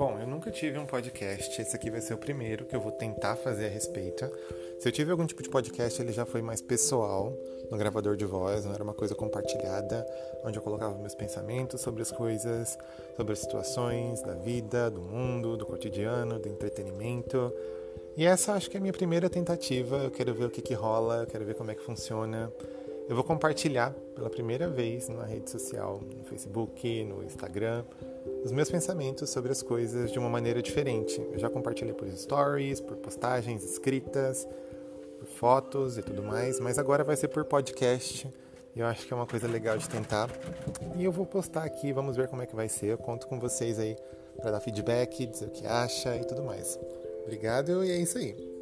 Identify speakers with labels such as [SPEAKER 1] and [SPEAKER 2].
[SPEAKER 1] Bom, eu nunca tive um podcast, esse aqui vai ser o primeiro que eu vou tentar fazer a respeito. Se eu tive algum tipo de podcast, ele já foi mais pessoal, no gravador de voz, não era uma coisa compartilhada, onde eu colocava meus pensamentos sobre as coisas, sobre as situações da vida, do mundo, do cotidiano, do entretenimento. E essa acho que é a minha primeira tentativa, eu quero ver o que, que rola, eu quero ver como é que funciona. Eu vou compartilhar pela primeira vez numa rede social, no Facebook, no Instagram, os meus pensamentos sobre as coisas de uma maneira diferente. Eu já compartilhei por stories, por postagens escritas, por fotos e tudo mais, mas agora vai ser por podcast. Eu acho que é uma coisa legal de tentar. E eu vou postar aqui, vamos ver como é que vai ser. Eu conto com vocês aí para dar feedback, dizer o que acha e tudo mais. Obrigado e é isso aí.